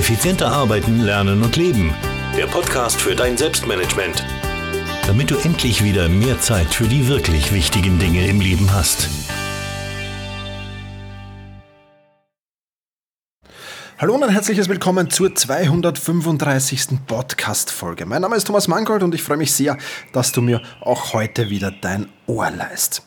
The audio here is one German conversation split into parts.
Effizienter arbeiten, lernen und leben. Der Podcast für dein Selbstmanagement. Damit du endlich wieder mehr Zeit für die wirklich wichtigen Dinge im Leben hast. Hallo und ein herzliches Willkommen zur 235. Podcast-Folge. Mein Name ist Thomas Mangold und ich freue mich sehr, dass du mir auch heute wieder dein Ohr leist.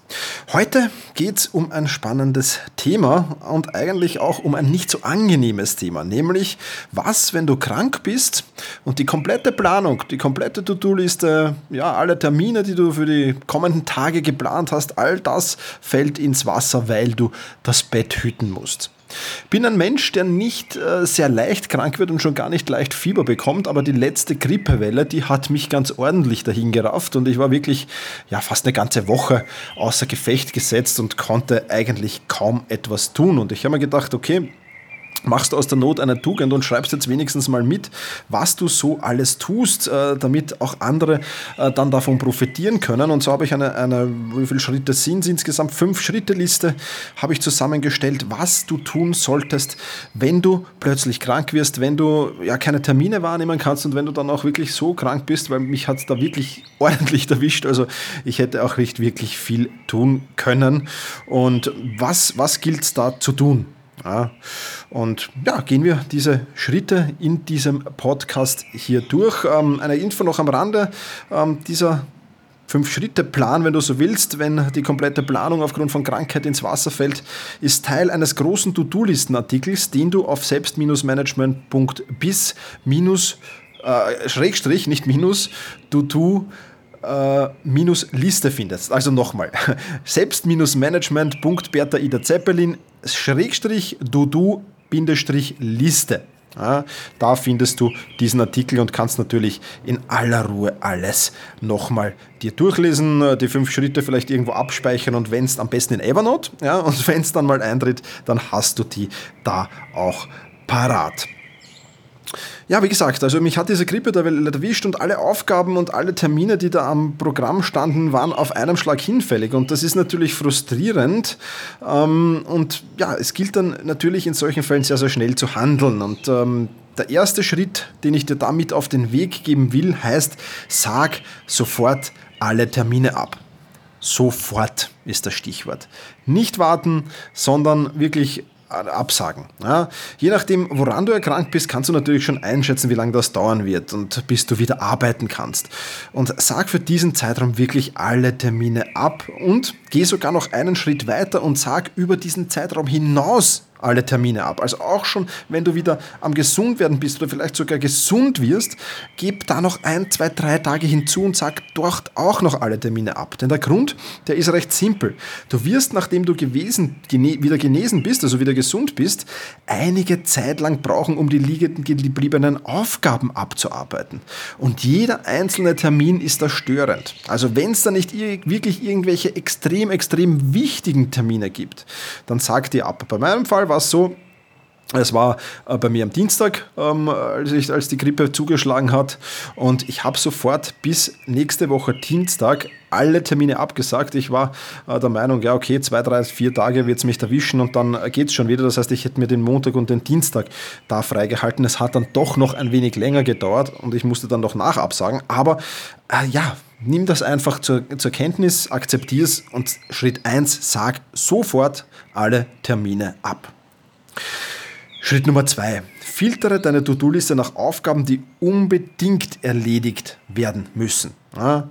Heute geht es um ein spannendes Thema und eigentlich auch um ein nicht so angenehmes Thema, nämlich was, wenn du krank bist und die komplette Planung, die komplette To-Do-Liste, ja, alle Termine, die du für die kommenden Tage geplant hast, all das fällt ins Wasser, weil du das Bett hüten musst. Bin ein Mensch, der nicht äh, sehr leicht krank wird und schon gar nicht leicht Fieber bekommt, aber die letzte Grippewelle, die hat mich ganz ordentlich dahin gerafft und ich war wirklich ja fast eine ganze Woche außer Gefecht gesetzt und konnte eigentlich kaum etwas tun. Und ich habe mir gedacht, okay, machst du aus der Not eine Tugend und schreibst jetzt wenigstens mal mit, was du so alles tust, äh, damit auch andere äh, dann davon profitieren können. Und so habe ich eine, eine wie viele Schritte sind es insgesamt? Fünf Schritte Liste habe ich zusammengestellt, was du tun solltest, wenn du plötzlich krank wirst, wenn du ja keine Termine wahrnehmen kannst und wenn du dann auch wirklich so krank bist, weil mich hat es da wirklich ordentlich erwischt. Also ich hätte auch nicht wirklich viel tun können. Und was, was gilt es da zu tun? Ja, und ja, gehen wir diese Schritte in diesem Podcast hier durch. Ähm, eine Info noch am Rande. Ähm, dieser Fünf-Schritte-Plan, wenn du so willst, wenn die komplette Planung aufgrund von Krankheit ins Wasser fällt, ist Teil eines großen To-Do-Listen-Artikels, den du auf selbst-management.bis äh, Schrägstrich, nicht minus, to-do minus Liste findest. Also nochmal, selbst-management.bertha Ida Zeppelin Schrägstrich Dudu Bindestrich Liste. Ja, da findest du diesen Artikel und kannst natürlich in aller Ruhe alles nochmal dir durchlesen, die fünf Schritte vielleicht irgendwo abspeichern und wenn es am besten in Evernote, ja, und wenn es dann mal eintritt, dann hast du die da auch parat. Ja, wie gesagt, also mich hat diese Grippe da erwischt und alle Aufgaben und alle Termine, die da am Programm standen, waren auf einem Schlag hinfällig und das ist natürlich frustrierend ähm, und ja, es gilt dann natürlich in solchen Fällen sehr, sehr schnell zu handeln und ähm, der erste Schritt, den ich dir damit auf den Weg geben will, heißt, sag sofort alle Termine ab. Sofort ist das Stichwort. Nicht warten, sondern wirklich absagen. Ja, je nachdem, woran du erkrankt bist, kannst du natürlich schon einschätzen, wie lange das dauern wird und bis du wieder arbeiten kannst. Und sag für diesen Zeitraum wirklich alle Termine ab und geh sogar noch einen Schritt weiter und sag über diesen Zeitraum hinaus alle Termine ab. Also auch schon, wenn du wieder am gesund werden bist oder vielleicht sogar gesund wirst, gib da noch ein, zwei, drei Tage hinzu und sag dort auch noch alle Termine ab. Denn der Grund, der ist recht simpel. Du wirst, nachdem du gewesen, gene, wieder genesen bist, also wieder gesund bist, einige Zeit lang brauchen, um die liegenden gebliebenen Aufgaben abzuarbeiten. Und jeder einzelne Termin ist da störend. Also wenn es da nicht wirklich irgendwelche extrem, extrem wichtigen Termine gibt, dann sag die ab. Bei meinem Fall war war es so, es war äh, bei mir am Dienstag, ähm, als, ich, als die Grippe zugeschlagen hat. Und ich habe sofort bis nächste Woche Dienstag alle Termine abgesagt. Ich war äh, der Meinung, ja, okay, zwei, drei, vier Tage wird es mich erwischen und dann geht es schon wieder. Das heißt, ich hätte mir den Montag und den Dienstag da freigehalten. Es hat dann doch noch ein wenig länger gedauert und ich musste dann noch nachabsagen. Aber äh, ja, nimm das einfach zur, zur Kenntnis, akzeptier es und Schritt 1, sag sofort alle Termine ab. Schritt Nummer zwei. Filtere deine To-Do-Liste nach Aufgaben, die unbedingt erledigt werden müssen. Ja.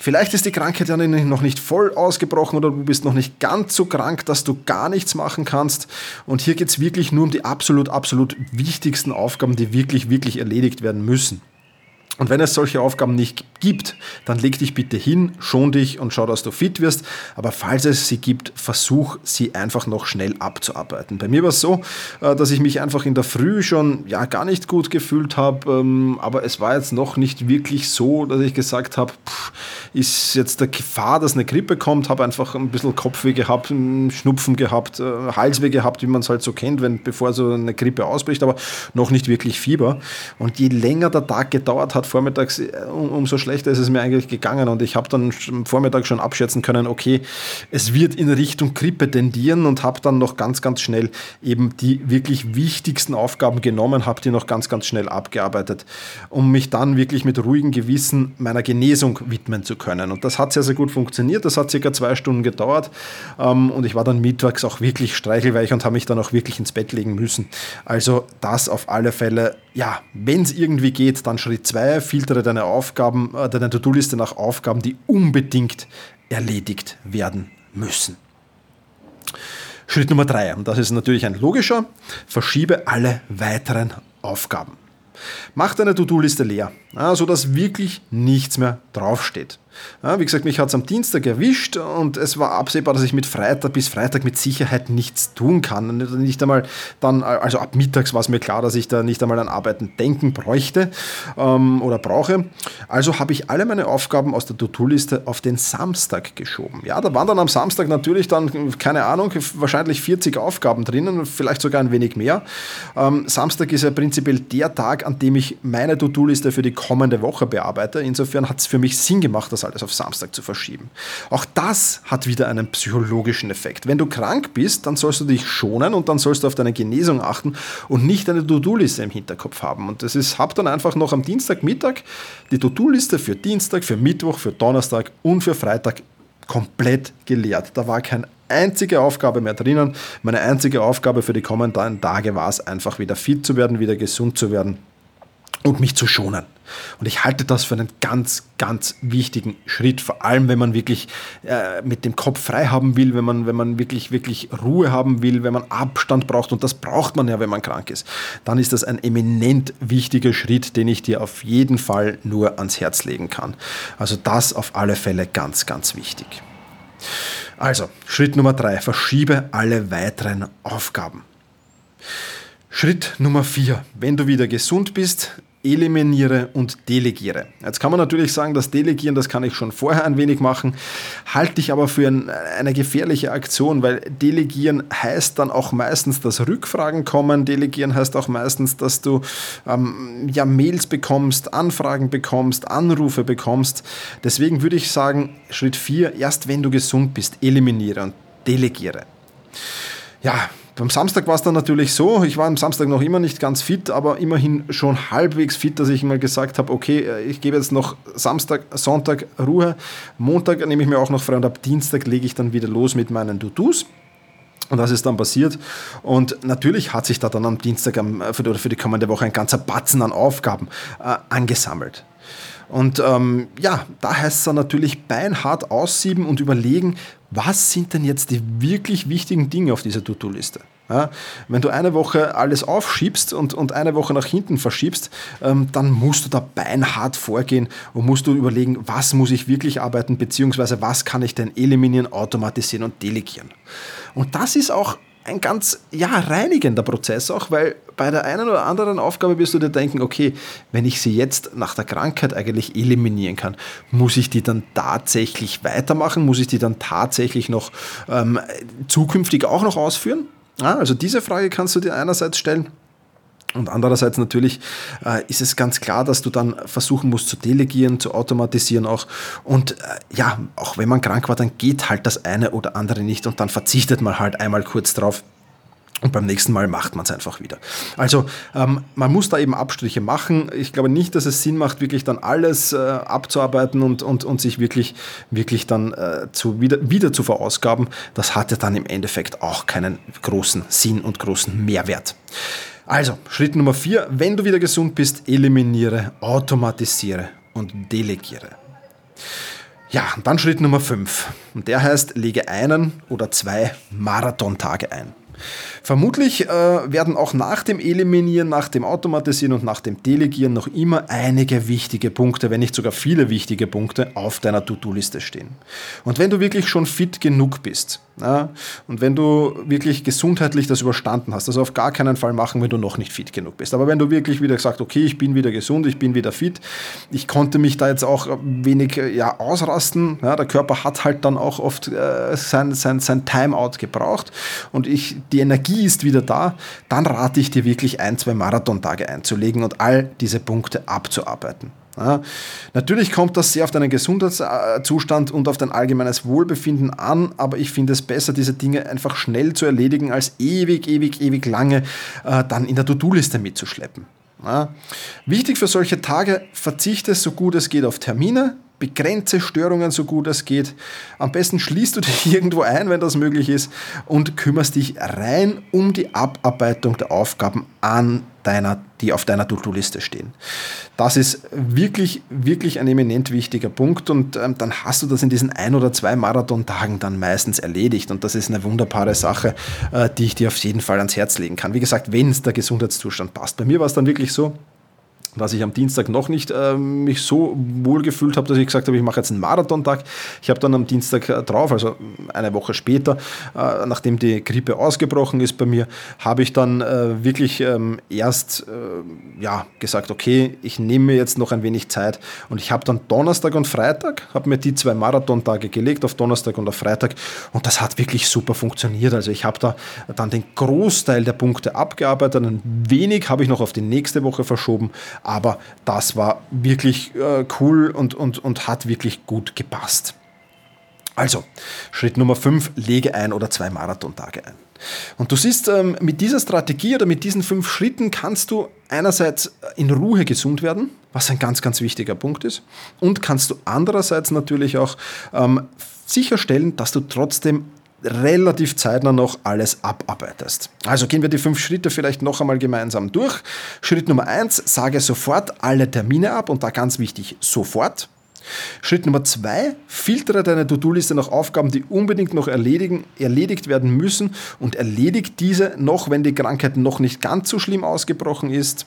Vielleicht ist die Krankheit ja noch nicht voll ausgebrochen oder du bist noch nicht ganz so krank, dass du gar nichts machen kannst. Und hier geht es wirklich nur um die absolut, absolut wichtigsten Aufgaben, die wirklich, wirklich erledigt werden müssen. Und wenn es solche Aufgaben nicht gibt, dann leg dich bitte hin, schon dich und schau, dass du fit wirst. Aber falls es sie gibt, versuch sie einfach noch schnell abzuarbeiten. Bei mir war es so, äh, dass ich mich einfach in der Früh schon ja gar nicht gut gefühlt habe, ähm, aber es war jetzt noch nicht wirklich so, dass ich gesagt habe, ist jetzt der Gefahr, dass eine Grippe kommt, habe einfach ein bisschen Kopfweh gehabt, Schnupfen gehabt, äh, Halsweh gehabt, wie man es halt so kennt, wenn bevor so eine Grippe ausbricht, aber noch nicht wirklich Fieber. Und je länger der Tag gedauert hat, hat vormittags, äh, um, umso schlechter ist es mir eigentlich gegangen. Und ich habe dann am Vormittag schon abschätzen können, okay, es wird in Richtung Grippe tendieren und habe dann noch ganz, ganz schnell eben die wirklich wichtigsten Aufgaben genommen, habe die noch ganz, ganz schnell abgearbeitet, um mich dann wirklich mit ruhigem Gewissen meiner Genesung widmen zu können. Und das hat sehr, sehr gut funktioniert. Das hat circa zwei Stunden gedauert. Ähm, und ich war dann mittags auch wirklich streichelweich und habe mich dann auch wirklich ins Bett legen müssen. Also das auf alle Fälle, ja, wenn es irgendwie geht, dann Schritt zwei, filtere deine Aufgaben, äh, deine To-Do-Liste nach Aufgaben, die unbedingt erledigt werden müssen. Schritt Nummer drei, und das ist natürlich ein logischer, verschiebe alle weiteren Aufgaben. Mach deine To-Do-Liste leer, sodass wirklich nichts mehr draufsteht. Ja, wie gesagt, mich hat es am Dienstag erwischt und es war absehbar, dass ich mit Freitag bis Freitag mit Sicherheit nichts tun kann. Nicht einmal dann, also ab mittags war es mir klar, dass ich da nicht einmal an Arbeiten denken bräuchte ähm, oder brauche. Also habe ich alle meine Aufgaben aus der To-Do-Liste auf den Samstag geschoben. Ja, da waren dann am Samstag natürlich dann, keine Ahnung, wahrscheinlich 40 Aufgaben drinnen, vielleicht sogar ein wenig mehr. Ähm, Samstag ist ja prinzipiell der Tag, an dem ich meine To-Do-Liste für die kommende Woche bearbeite. Insofern hat es für mich Sinn gemacht, alles auf Samstag zu verschieben. Auch das hat wieder einen psychologischen Effekt. Wenn du krank bist, dann sollst du dich schonen und dann sollst du auf deine Genesung achten und nicht eine To-Do-Liste im Hinterkopf haben. Und das ist, hab dann einfach noch am Dienstagmittag die To-Do-Liste für Dienstag, für Mittwoch, für Donnerstag und für Freitag komplett geleert. Da war keine einzige Aufgabe mehr drinnen. Meine einzige Aufgabe für die kommenden Tage war es einfach wieder fit zu werden, wieder gesund zu werden und mich zu schonen. Und ich halte das für einen ganz, ganz wichtigen Schritt, vor allem wenn man wirklich äh, mit dem Kopf frei haben will, wenn man, wenn man wirklich, wirklich Ruhe haben will, wenn man Abstand braucht, und das braucht man ja, wenn man krank ist, dann ist das ein eminent wichtiger Schritt, den ich dir auf jeden Fall nur ans Herz legen kann. Also das auf alle Fälle ganz, ganz wichtig. Also, Schritt Nummer drei, verschiebe alle weiteren Aufgaben. Schritt Nummer vier, wenn du wieder gesund bist, eliminiere und delegiere. Jetzt kann man natürlich sagen, das Delegieren, das kann ich schon vorher ein wenig machen, halte ich aber für ein, eine gefährliche Aktion, weil Delegieren heißt dann auch meistens, dass Rückfragen kommen. Delegieren heißt auch meistens, dass du ähm, ja, Mails bekommst, Anfragen bekommst, Anrufe bekommst. Deswegen würde ich sagen, Schritt 4, erst wenn du gesund bist, eliminiere und delegiere. Ja, beim Samstag war es dann natürlich so, ich war am Samstag noch immer nicht ganz fit, aber immerhin schon halbwegs fit, dass ich mal gesagt habe, okay, äh, ich gebe jetzt noch Samstag, Sonntag Ruhe, Montag nehme ich mir auch noch frei und ab Dienstag lege ich dann wieder los mit meinen To-Dos. Und das ist dann passiert. Und natürlich hat sich da dann am Dienstag äh, oder für die kommende Woche ein ganzer Batzen an Aufgaben äh, angesammelt. Und ähm, ja, da heißt es dann natürlich beinhart aussieben und überlegen, was sind denn jetzt die wirklich wichtigen Dinge auf dieser To-Do-Liste? Ja, wenn du eine Woche alles aufschiebst und, und eine Woche nach hinten verschiebst, ähm, dann musst du da beinhart vorgehen und musst du überlegen, was muss ich wirklich arbeiten, beziehungsweise was kann ich denn eliminieren, automatisieren und delegieren. Und das ist auch ein ganz ja, reinigender Prozess auch, weil bei der einen oder anderen Aufgabe wirst du dir denken, okay, wenn ich sie jetzt nach der Krankheit eigentlich eliminieren kann, muss ich die dann tatsächlich weitermachen? Muss ich die dann tatsächlich noch ähm, zukünftig auch noch ausführen? Ja, also diese Frage kannst du dir einerseits stellen. Und andererseits natürlich äh, ist es ganz klar, dass du dann versuchen musst zu delegieren, zu automatisieren auch. Und äh, ja, auch wenn man krank war, dann geht halt das eine oder andere nicht und dann verzichtet man halt einmal kurz drauf. Und beim nächsten Mal macht man es einfach wieder. Also ähm, man muss da eben Abstriche machen. Ich glaube nicht, dass es Sinn macht, wirklich dann alles äh, abzuarbeiten und, und, und sich wirklich, wirklich dann äh, zu, wieder, wieder zu verausgaben. Das hat ja dann im Endeffekt auch keinen großen Sinn und großen Mehrwert. Also, Schritt Nummer vier, wenn du wieder gesund bist, eliminiere, automatisiere und delegiere. Ja, dann Schritt Nummer fünf. Und der heißt, lege einen oder zwei Marathontage ein. Vermutlich äh, werden auch nach dem Eliminieren, nach dem Automatisieren und nach dem Delegieren noch immer einige wichtige Punkte, wenn nicht sogar viele wichtige Punkte auf deiner To-Do-Liste stehen. Und wenn du wirklich schon fit genug bist, ja, und wenn du wirklich gesundheitlich das überstanden hast, also auf gar keinen Fall machen, wenn du noch nicht fit genug bist. Aber wenn du wirklich wieder gesagt, okay, ich bin wieder gesund, ich bin wieder fit, ich konnte mich da jetzt auch wenig ja, ausrasten. Ja, der Körper hat halt dann auch oft äh, sein, sein, sein Timeout gebraucht und ich, die Energie ist wieder da, dann rate ich dir wirklich ein, zwei Marathontage einzulegen und all diese Punkte abzuarbeiten. Ja, natürlich kommt das sehr auf deinen Gesundheitszustand und auf dein allgemeines Wohlbefinden an, aber ich finde es besser, diese Dinge einfach schnell zu erledigen, als ewig, ewig, ewig lange äh, dann in der To-Do-Liste mitzuschleppen. Ja. Wichtig für solche Tage, verzichte so gut es geht auf Termine, begrenze Störungen so gut es geht. Am besten schließt du dich irgendwo ein, wenn das möglich ist, und kümmerst dich rein um die Abarbeitung der Aufgaben an deiner, die auf deiner To-Do-Liste stehen. Das ist wirklich, wirklich ein eminent wichtiger Punkt und ähm, dann hast du das in diesen ein oder zwei Marathontagen dann meistens erledigt und das ist eine wunderbare Sache, äh, die ich dir auf jeden Fall ans Herz legen kann. Wie gesagt, wenn es der Gesundheitszustand passt. Bei mir war es dann wirklich so, dass ich am Dienstag noch nicht äh, mich so wohl gefühlt habe, dass ich gesagt habe, ich mache jetzt einen Marathontag. Ich habe dann am Dienstag äh, drauf, also eine Woche später, äh, nachdem die Grippe ausgebrochen ist bei mir, habe ich dann äh, wirklich ähm, erst äh, ja, gesagt, okay, ich nehme mir jetzt noch ein wenig Zeit und ich habe dann Donnerstag und Freitag, habe mir die zwei Marathontage gelegt, auf Donnerstag und auf Freitag und das hat wirklich super funktioniert. Also ich habe da dann den Großteil der Punkte abgearbeitet, ein wenig habe ich noch auf die nächste Woche verschoben, aber das war wirklich äh, cool und, und, und hat wirklich gut gepasst. Also, Schritt Nummer 5, lege ein oder zwei Marathontage ein. Und du siehst, ähm, mit dieser Strategie oder mit diesen fünf Schritten kannst du einerseits in Ruhe gesund werden, was ein ganz, ganz wichtiger Punkt ist, und kannst du andererseits natürlich auch ähm, sicherstellen, dass du trotzdem relativ zeitnah noch alles abarbeitest. Also gehen wir die fünf Schritte vielleicht noch einmal gemeinsam durch. Schritt Nummer eins, sage sofort alle Termine ab und da ganz wichtig, sofort. Schritt Nummer zwei, filtere deine To-Do-Liste nach Aufgaben, die unbedingt noch erledigen, erledigt werden müssen und erledigt diese noch, wenn die Krankheit noch nicht ganz so schlimm ausgebrochen ist.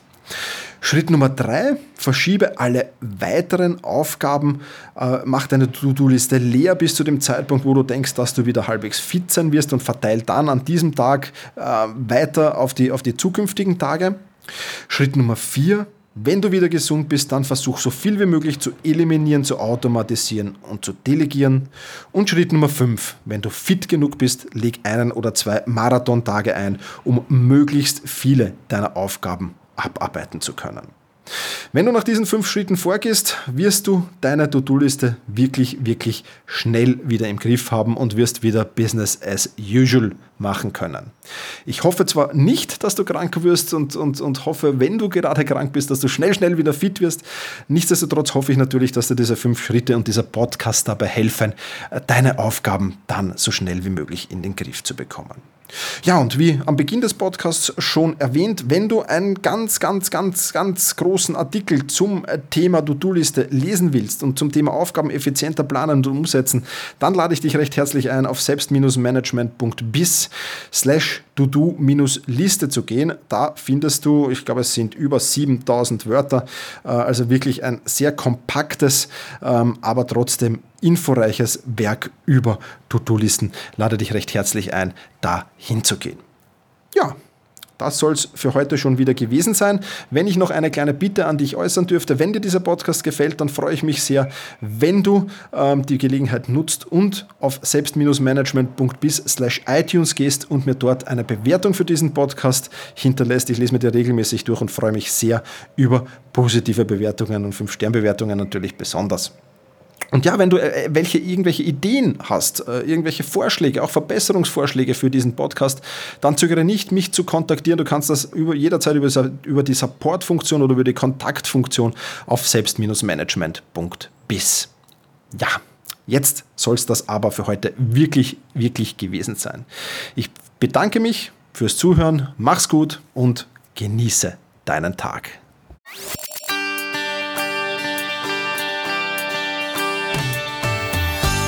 Schritt Nummer drei, verschiebe alle weiteren Aufgaben, äh, mach deine To-Do-Liste leer bis zu dem Zeitpunkt, wo du denkst, dass du wieder halbwegs fit sein wirst und verteile dann an diesem Tag äh, weiter auf die, auf die zukünftigen Tage. Schritt Nummer vier, wenn du wieder gesund bist, dann versuch so viel wie möglich zu eliminieren, zu automatisieren und zu delegieren. Und Schritt Nummer 5, wenn du fit genug bist, leg einen oder zwei Marathontage ein, um möglichst viele deiner Aufgaben abarbeiten zu können. Wenn du nach diesen fünf Schritten vorgehst, wirst du deine To-Do-Liste wirklich, wirklich schnell wieder im Griff haben und wirst wieder Business as usual machen können. Ich hoffe zwar nicht, dass du krank wirst und, und, und hoffe, wenn du gerade krank bist, dass du schnell, schnell wieder fit wirst. Nichtsdestotrotz hoffe ich natürlich, dass dir diese fünf Schritte und dieser Podcast dabei helfen, deine Aufgaben dann so schnell wie möglich in den Griff zu bekommen. Ja, und wie am Beginn des Podcasts schon erwähnt, wenn du einen ganz, ganz, ganz, ganz großen Artikel zum Thema To-Do-Liste lesen willst und zum Thema Aufgaben effizienter planen und umsetzen, dann lade ich dich recht herzlich ein, auf selbst-management.bis slash To-Do-Liste zu gehen. Da findest du, ich glaube, es sind über 7000 Wörter, äh, also wirklich ein sehr kompaktes, ähm, aber trotzdem inforeiches Werk über To-Do-Listen. Lade dich recht herzlich ein, da hinzugehen. Ja, das soll es für heute schon wieder gewesen sein. Wenn ich noch eine kleine Bitte an dich äußern dürfte, wenn dir dieser Podcast gefällt, dann freue ich mich sehr, wenn du ähm, die Gelegenheit nutzt und auf selbst-management.bis slash iTunes gehst und mir dort eine Bewertung für diesen Podcast hinterlässt. Ich lese mir dir regelmäßig durch und freue mich sehr über positive Bewertungen und 5-Stern-Bewertungen natürlich besonders. Und ja, wenn du äh, welche irgendwelche Ideen hast, äh, irgendwelche Vorschläge, auch Verbesserungsvorschläge für diesen Podcast, dann zögere nicht, mich zu kontaktieren. Du kannst das über, jederzeit über, über die Support-Funktion oder über die Kontaktfunktion auf selbst-management.bis. Ja, jetzt soll es das aber für heute wirklich, wirklich gewesen sein. Ich bedanke mich fürs Zuhören, mach's gut und genieße deinen Tag.